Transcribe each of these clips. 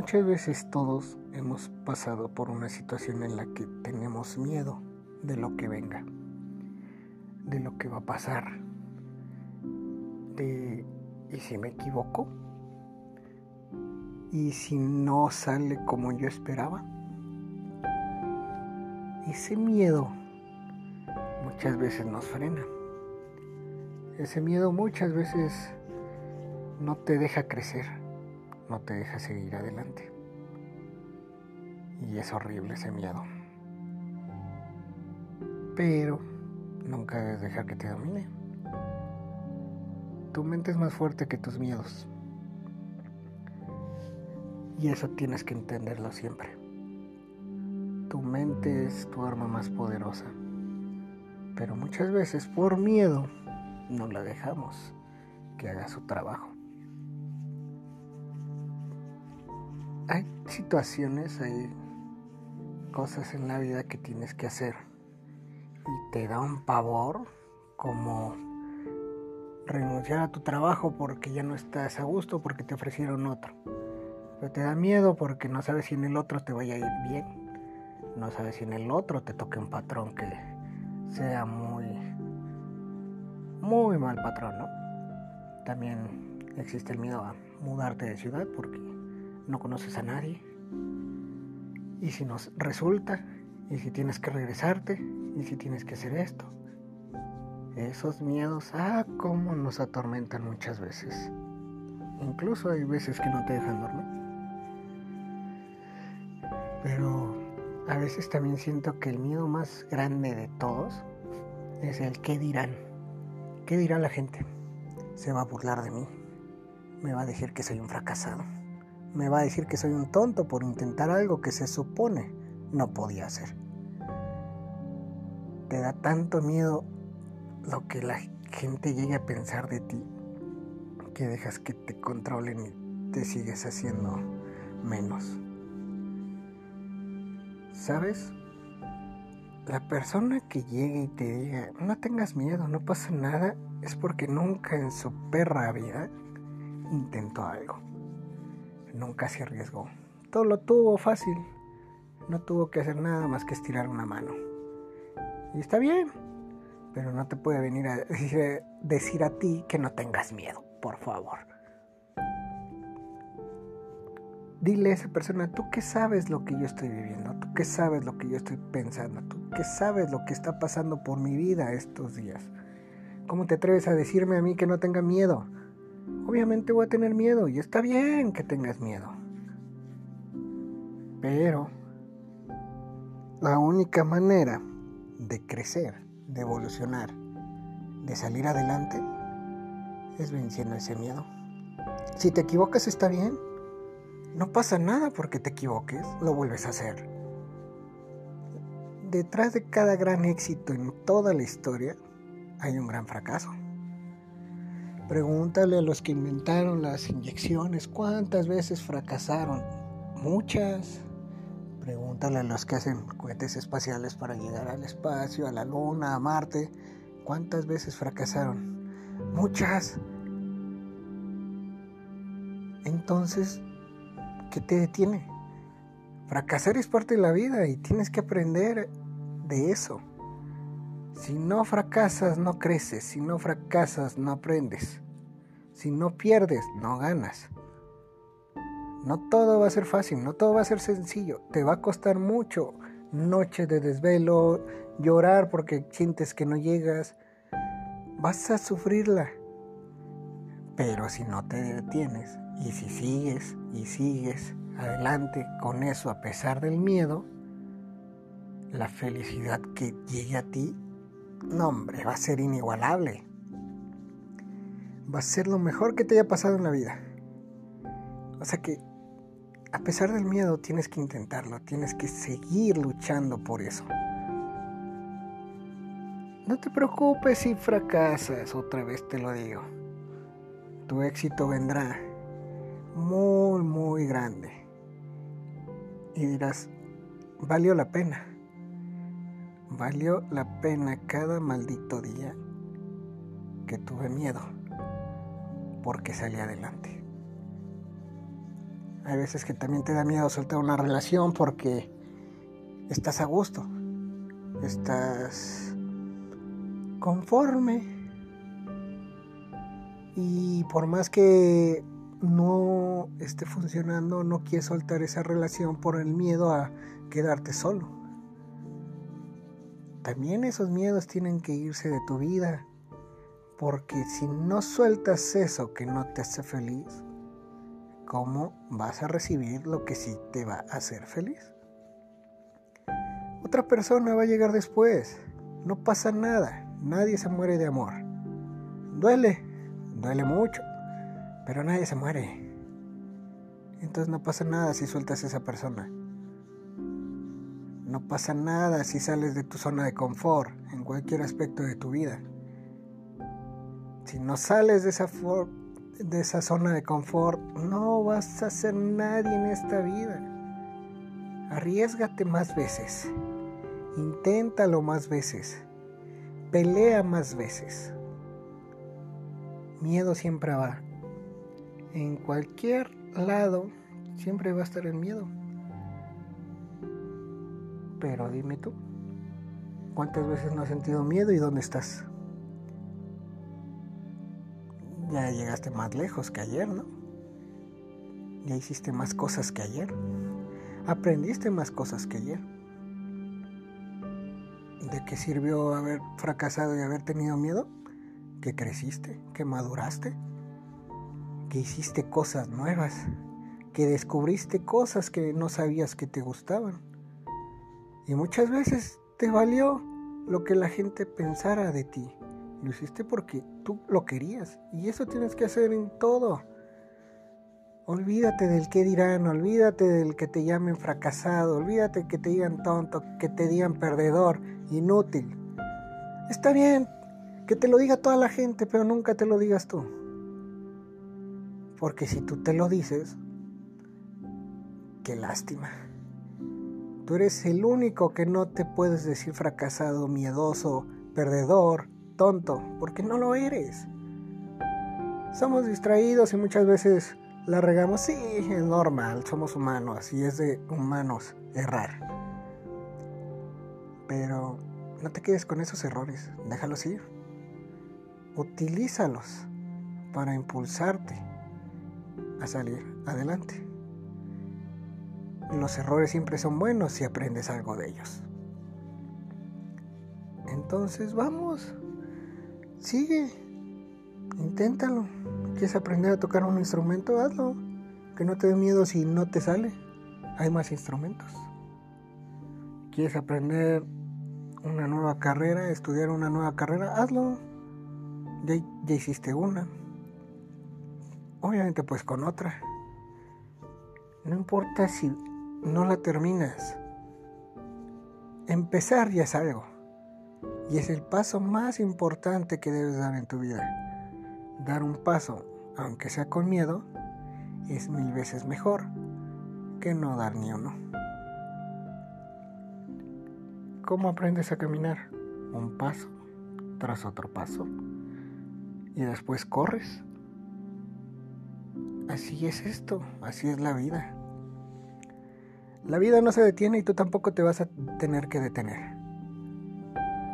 Muchas veces todos hemos pasado por una situación en la que tenemos miedo de lo que venga, de lo que va a pasar, de ¿y si me equivoco? ¿Y si no sale como yo esperaba? Ese miedo muchas veces nos frena. Ese miedo muchas veces no te deja crecer no te deja seguir adelante. Y es horrible ese miedo. Pero nunca debes dejar que te domine. Tu mente es más fuerte que tus miedos. Y eso tienes que entenderlo siempre. Tu mente es tu arma más poderosa. Pero muchas veces por miedo no la dejamos que haga su trabajo. Hay situaciones, hay cosas en la vida que tienes que hacer y te da un pavor como renunciar a tu trabajo porque ya no estás a gusto porque te ofrecieron otro. Pero te da miedo porque no sabes si en el otro te vaya a ir bien. No sabes si en el otro te toque un patrón que sea muy muy mal patrón, ¿no? También existe el miedo a mudarte de ciudad porque no conoces a nadie. Y si nos resulta, y si tienes que regresarte, y si tienes que hacer esto. Esos miedos, ah, cómo nos atormentan muchas veces. Incluso hay veces que no te dejan dormir. Pero a veces también siento que el miedo más grande de todos es el qué dirán. ¿Qué dirá la gente? Se va a burlar de mí. Me va a decir que soy un fracasado me va a decir que soy un tonto por intentar algo que se supone no podía hacer. Te da tanto miedo lo que la gente llegue a pensar de ti que dejas que te controlen y te sigues haciendo menos. ¿Sabes? La persona que llegue y te diga, no tengas miedo, no pasa nada, es porque nunca en su perra vida intentó algo nunca se arriesgó. Todo lo tuvo fácil. No tuvo que hacer nada más que estirar una mano. Y está bien. Pero no te puede venir a decir, a ti que no tengas miedo, por favor. Dile a esa persona, tú qué sabes lo que yo estoy viviendo, tú qué sabes lo que yo estoy pensando, tú qué sabes lo que está pasando por mi vida estos días. ¿Cómo te atreves a decirme a mí que no tenga miedo? Obviamente voy a tener miedo y está bien que tengas miedo. Pero la única manera de crecer, de evolucionar, de salir adelante, es venciendo ese miedo. Si te equivocas está bien. No pasa nada porque te equivoques, lo vuelves a hacer. Detrás de cada gran éxito en toda la historia hay un gran fracaso. Pregúntale a los que inventaron las inyecciones cuántas veces fracasaron. Muchas. Pregúntale a los que hacen cohetes espaciales para llegar al espacio, a la luna, a Marte. ¿Cuántas veces fracasaron? Muchas. Entonces, ¿qué te detiene? Fracasar es parte de la vida y tienes que aprender de eso. Si no fracasas, no creces. Si no fracasas, no aprendes. Si no pierdes, no ganas. No todo va a ser fácil, no todo va a ser sencillo. Te va a costar mucho. Noche de desvelo, llorar porque sientes que no llegas. Vas a sufrirla. Pero si no te detienes y si sigues y sigues adelante con eso a pesar del miedo, la felicidad que llegue a ti no, hombre, va a ser inigualable. Va a ser lo mejor que te haya pasado en la vida. O sea que, a pesar del miedo, tienes que intentarlo, tienes que seguir luchando por eso. No te preocupes si fracasas, otra vez te lo digo. Tu éxito vendrá muy, muy grande. Y dirás, valió la pena. Valió la pena cada maldito día que tuve miedo porque salí adelante. Hay veces que también te da miedo soltar una relación porque estás a gusto, estás conforme y por más que no esté funcionando, no quieres soltar esa relación por el miedo a quedarte solo. También esos miedos tienen que irse de tu vida, porque si no sueltas eso que no te hace feliz, ¿cómo vas a recibir lo que sí te va a hacer feliz? Otra persona va a llegar después, no pasa nada, nadie se muere de amor. Duele, duele mucho, pero nadie se muere. Entonces no pasa nada si sueltas a esa persona. No pasa nada si sales de tu zona de confort en cualquier aspecto de tu vida. Si no sales de esa, zona de confort, no vas a ser nadie en esta vida. Arriesgate más veces. Inténtalo más veces. Pelea más veces. Miedo siempre va. En cualquier lado siempre va a estar el miedo. Pero dime tú, ¿cuántas veces no has sentido miedo y dónde estás? Ya llegaste más lejos que ayer, ¿no? Ya hiciste más cosas que ayer. Aprendiste más cosas que ayer. ¿De qué sirvió haber fracasado y haber tenido miedo? Que creciste, que maduraste, que hiciste cosas nuevas, que descubriste cosas que no sabías que te gustaban. Y muchas veces te valió lo que la gente pensara de ti. Lo hiciste porque tú lo querías. Y eso tienes que hacer en todo. Olvídate del que dirán, olvídate del que te llamen fracasado, olvídate que te digan tonto, que te digan perdedor, inútil. Está bien que te lo diga toda la gente, pero nunca te lo digas tú. Porque si tú te lo dices, qué lástima. Tú eres el único que no te puedes decir fracasado, miedoso, perdedor, tonto, porque no lo eres. Somos distraídos y muchas veces la regamos. Sí, es normal, somos humanos y es de humanos errar. Pero no te quedes con esos errores, déjalos ir. Utilízalos para impulsarte a salir adelante. Los errores siempre son buenos si aprendes algo de ellos. Entonces vamos, sigue, inténtalo. ¿Quieres aprender a tocar un instrumento? Hazlo. Que no te dé miedo si no te sale. Hay más instrumentos. ¿Quieres aprender una nueva carrera, estudiar una nueva carrera? Hazlo. Ya, ya hiciste una. Obviamente pues con otra. No importa si no la terminas. Empezar ya es algo. Y es el paso más importante que debes dar en tu vida. Dar un paso, aunque sea con miedo, es mil veces mejor que no dar ni uno. ¿Cómo aprendes a caminar? Un paso tras otro paso. Y después corres Así es esto, así es la vida. La vida no se detiene y tú tampoco te vas a tener que detener.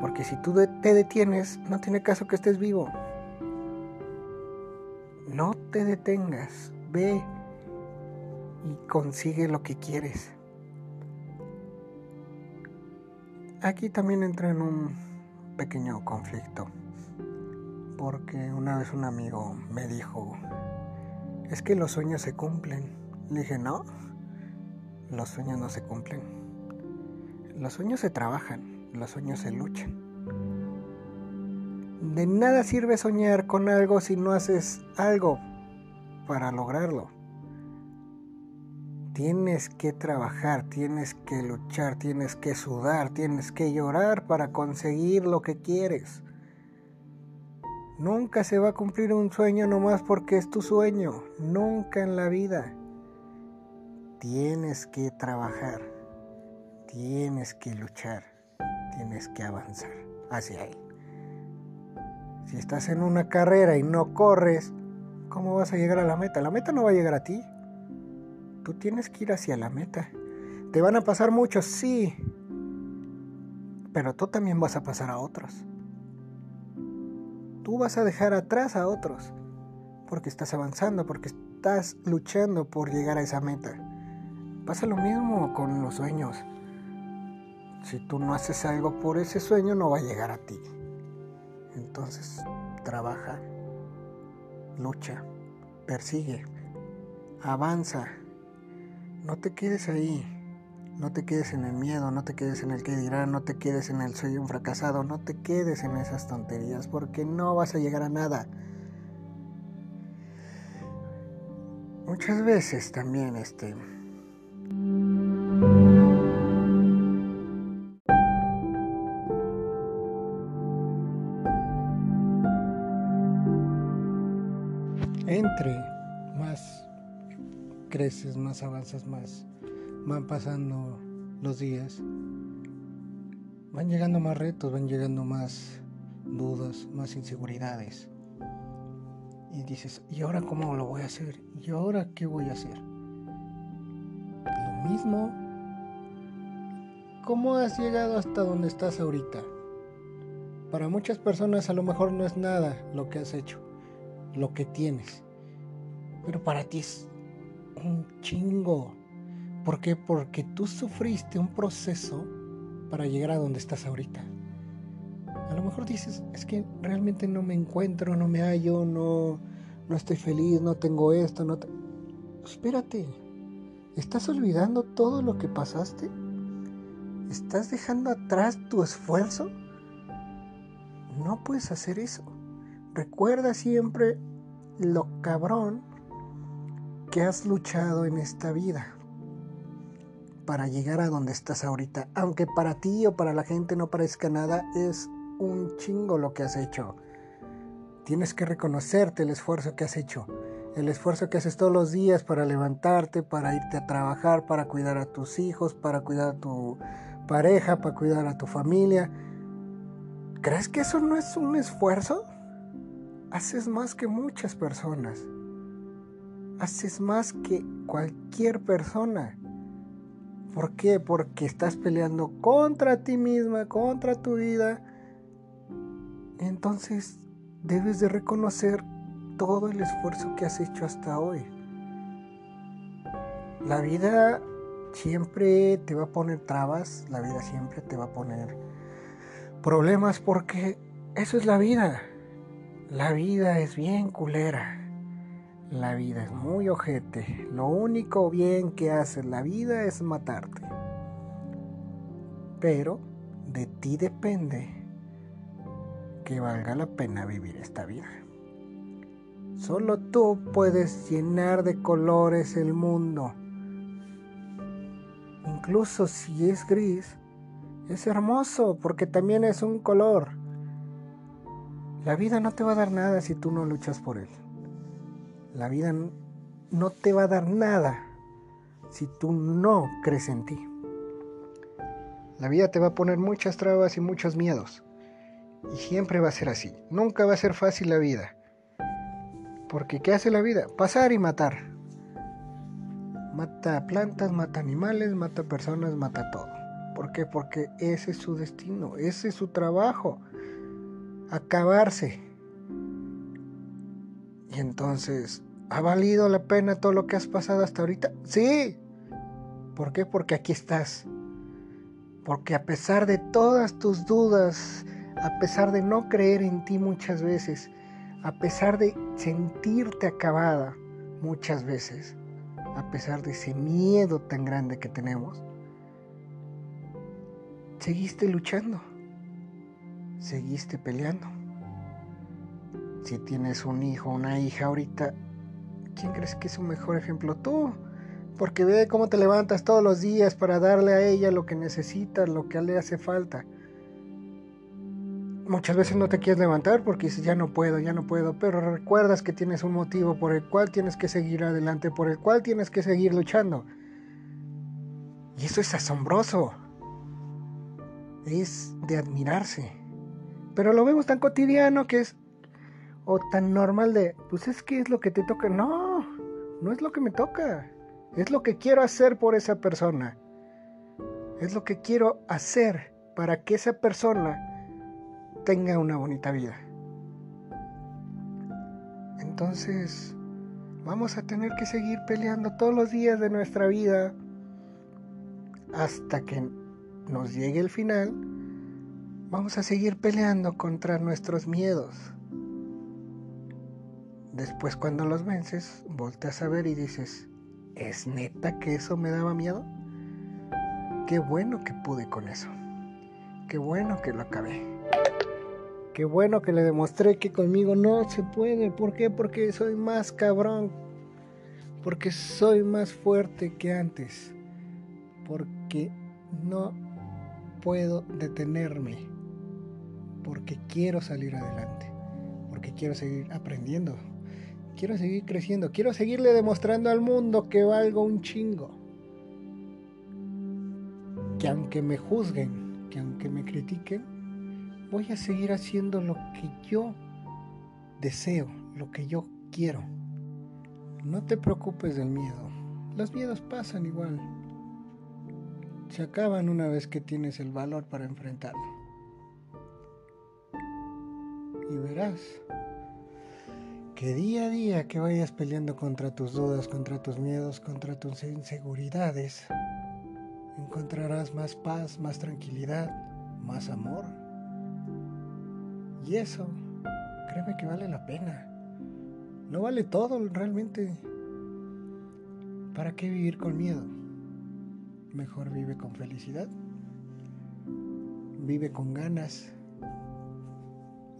Porque si tú te detienes, no tiene caso que estés vivo. No te detengas, ve y consigue lo que quieres. Aquí también entra en un pequeño conflicto. Porque una vez un amigo me dijo, es que los sueños se cumplen. Le dije, no, los sueños no se cumplen. Los sueños se trabajan, los sueños se luchan. De nada sirve soñar con algo si no haces algo para lograrlo. Tienes que trabajar, tienes que luchar, tienes que sudar, tienes que llorar para conseguir lo que quieres. Nunca se va a cumplir un sueño nomás porque es tu sueño. Nunca en la vida. Tienes que trabajar. Tienes que luchar. Tienes que avanzar hacia él. Si estás en una carrera y no corres, ¿cómo vas a llegar a la meta? La meta no va a llegar a ti. Tú tienes que ir hacia la meta. Te van a pasar muchos, sí. Pero tú también vas a pasar a otros. Tú vas a dejar atrás a otros. Porque estás avanzando, porque estás luchando por llegar a esa meta. Pasa lo mismo con los sueños. Si tú no haces algo por ese sueño, no va a llegar a ti. Entonces, trabaja, lucha, persigue, avanza. No te quedes ahí. No te quedes en el miedo, no te quedes en el que dirán, no te quedes en el soy un fracasado, no te quedes en esas tonterías porque no vas a llegar a nada. Muchas veces también este entre más creces, más avanzas, más van pasando los días, van llegando más retos, van llegando más dudas, más inseguridades. Y dices, ¿y ahora cómo lo voy a hacer? ¿Y ahora qué voy a hacer? Lo mismo. ¿Cómo has llegado hasta donde estás ahorita? Para muchas personas a lo mejor no es nada lo que has hecho, lo que tienes. Pero para ti es un chingo. ¿Por qué? Porque tú sufriste un proceso para llegar a donde estás ahorita. A lo mejor dices, es que realmente no me encuentro, no me hallo, no, no estoy feliz, no tengo esto, no... Espérate, ¿estás olvidando todo lo que pasaste? ¿Estás dejando atrás tu esfuerzo? No puedes hacer eso. Recuerda siempre lo cabrón que has luchado en esta vida para llegar a donde estás ahorita. Aunque para ti o para la gente no parezca nada, es un chingo lo que has hecho. Tienes que reconocerte el esfuerzo que has hecho. El esfuerzo que haces todos los días para levantarte, para irte a trabajar, para cuidar a tus hijos, para cuidar a tu pareja, para cuidar a tu familia. ¿Crees que eso no es un esfuerzo? Haces más que muchas personas. Haces más que cualquier persona. ¿Por qué? Porque estás peleando contra ti misma, contra tu vida. Entonces debes de reconocer todo el esfuerzo que has hecho hasta hoy. La vida siempre te va a poner trabas, la vida siempre te va a poner problemas porque eso es la vida. La vida es bien culera. La vida es muy ojete. Lo único bien que hace la vida es matarte. Pero de ti depende que valga la pena vivir esta vida. Solo tú puedes llenar de colores el mundo. Incluso si es gris, es hermoso porque también es un color. La vida no te va a dar nada si tú no luchas por él. La vida no te va a dar nada si tú no crees en ti. La vida te va a poner muchas trabas y muchos miedos. Y siempre va a ser así. Nunca va a ser fácil la vida. Porque ¿qué hace la vida? Pasar y matar. Mata plantas, mata animales, mata personas, mata todo. ¿Por qué? Porque ese es su destino, ese es su trabajo. Acabarse. Y entonces ¿Ha valido la pena todo lo que has pasado hasta ahorita? Sí. ¿Por qué? Porque aquí estás. Porque a pesar de todas tus dudas, a pesar de no creer en ti muchas veces, a pesar de sentirte acabada muchas veces, a pesar de ese miedo tan grande que tenemos, seguiste luchando, seguiste peleando. Si tienes un hijo una hija ahorita, ¿quién crees que es un mejor ejemplo? Tú. Porque ve cómo te levantas todos los días para darle a ella lo que necesita, lo que le hace falta. Muchas veces no te quieres levantar porque dices, ya no puedo, ya no puedo, pero recuerdas que tienes un motivo por el cual tienes que seguir adelante, por el cual tienes que seguir luchando. Y eso es asombroso. Es de admirarse. Pero lo vemos tan cotidiano que es, o tan normal de, pues es que es lo que te toca. No, no es lo que me toca. Es lo que quiero hacer por esa persona. Es lo que quiero hacer para que esa persona tenga una bonita vida. Entonces, vamos a tener que seguir peleando todos los días de nuestra vida hasta que nos llegue el final. Vamos a seguir peleando contra nuestros miedos. Después cuando los vences, volteas a ver y dices, ¿es neta que eso me daba miedo? Qué bueno que pude con eso. Qué bueno que lo acabé. Qué bueno que le demostré que conmigo no se puede. ¿Por qué? Porque soy más cabrón. Porque soy más fuerte que antes. Porque no puedo detenerme. Porque quiero salir adelante. Porque quiero seguir aprendiendo. Quiero seguir creciendo. Quiero seguirle demostrando al mundo que valgo un chingo. Que aunque me juzguen, que aunque me critiquen, voy a seguir haciendo lo que yo deseo, lo que yo quiero. No te preocupes del miedo. Los miedos pasan igual. Se acaban una vez que tienes el valor para enfrentarlo. Y verás que día a día que vayas peleando contra tus dudas, contra tus miedos, contra tus inseguridades, encontrarás más paz, más tranquilidad, más amor. Y eso, créeme que vale la pena. No vale todo realmente. ¿Para qué vivir con miedo? Mejor vive con felicidad. Vive con ganas.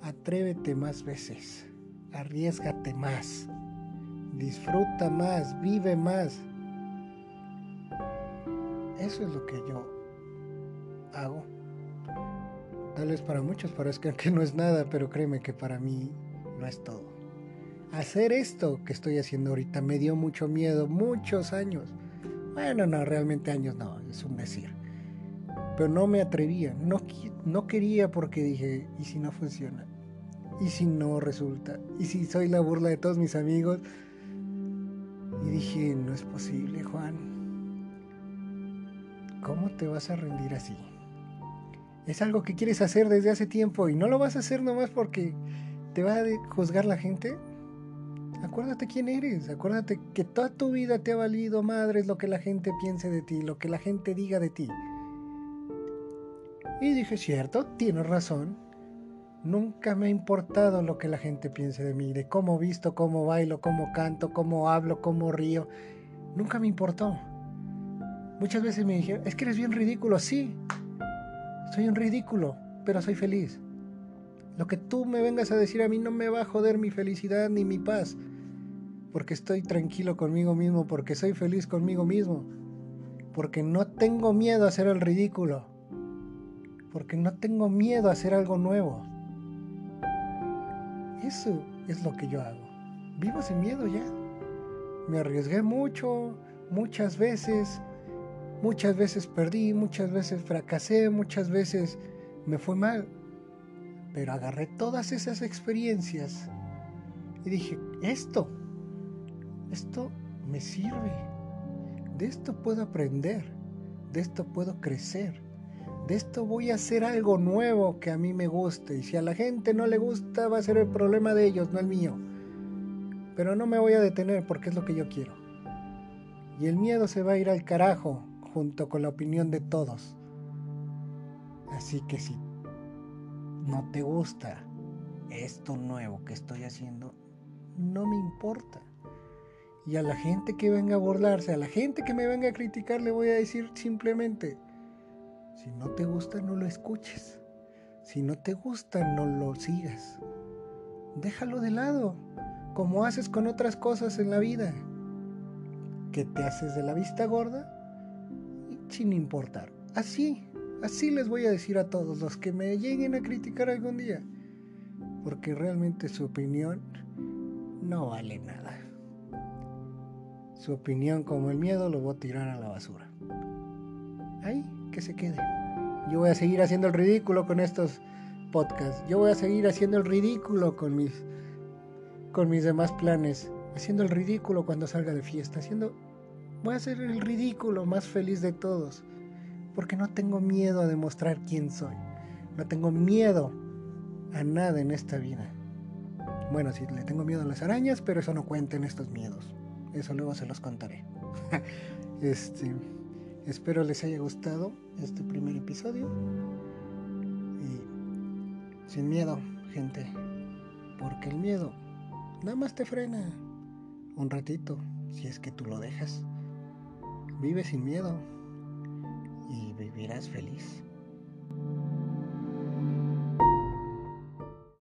Atrévete más veces. Arriesgate más. Disfruta más. Vive más. Eso es lo que yo hago. Tal vez para muchos parezca que no es nada, pero créeme que para mí no es todo. Hacer esto que estoy haciendo ahorita me dio mucho miedo, muchos años. Bueno, no, realmente años no, es un decir. Pero no me atrevía, no, no quería porque dije, ¿y si no funciona? ¿Y si no resulta? ¿Y si soy la burla de todos mis amigos? Y dije, no es posible, Juan. ¿Cómo te vas a rendir así? es algo que quieres hacer desde hace tiempo y no lo vas a hacer nomás porque te va a juzgar la gente, acuérdate quién eres, acuérdate que toda tu vida te ha valido madres lo que la gente piense de ti, lo que la gente diga de ti. Y dije, cierto, tienes razón. Nunca me ha importado lo que la gente piense de mí, de cómo visto, cómo bailo, cómo canto, cómo hablo, cómo río. Nunca me importó. Muchas veces me dijeron, es que eres bien ridículo, sí, soy un ridículo, pero soy feliz. Lo que tú me vengas a decir a mí no me va a joder mi felicidad ni mi paz, porque estoy tranquilo conmigo mismo, porque soy feliz conmigo mismo, porque no tengo miedo a hacer el ridículo, porque no tengo miedo a hacer algo nuevo. Eso es lo que yo hago. Vivo sin miedo ya. Me arriesgué mucho, muchas veces, Muchas veces perdí, muchas veces fracasé, muchas veces me fue mal. Pero agarré todas esas experiencias y dije, esto, esto me sirve. De esto puedo aprender, de esto puedo crecer, de esto voy a hacer algo nuevo que a mí me guste. Y si a la gente no le gusta, va a ser el problema de ellos, no el mío. Pero no me voy a detener porque es lo que yo quiero. Y el miedo se va a ir al carajo junto con la opinión de todos. Así que si no te gusta esto nuevo que estoy haciendo, no me importa. Y a la gente que venga a burlarse, a la gente que me venga a criticar, le voy a decir simplemente, si no te gusta, no lo escuches. Si no te gusta, no lo sigas. Déjalo de lado, como haces con otras cosas en la vida. Que te haces de la vista gorda sin importar. Así, así les voy a decir a todos los que me lleguen a criticar algún día. Porque realmente su opinión no vale nada. Su opinión como el miedo lo voy a tirar a la basura. Ahí, se quede. Yo voy a seguir haciendo el ridículo con estos podcasts. Yo voy a seguir haciendo el ridículo con mis con mis demás planes, haciendo el ridículo cuando salga de fiesta, haciendo Voy a ser el ridículo más feliz de todos. Porque no tengo miedo a demostrar quién soy. No tengo miedo a nada en esta vida. Bueno, sí, le tengo miedo a las arañas, pero eso no cuenta en estos miedos. Eso luego se los contaré. este, espero les haya gustado este primer episodio. Y sin miedo, gente. Porque el miedo nada más te frena un ratito, si es que tú lo dejas. Vive sin miedo y vivirás feliz.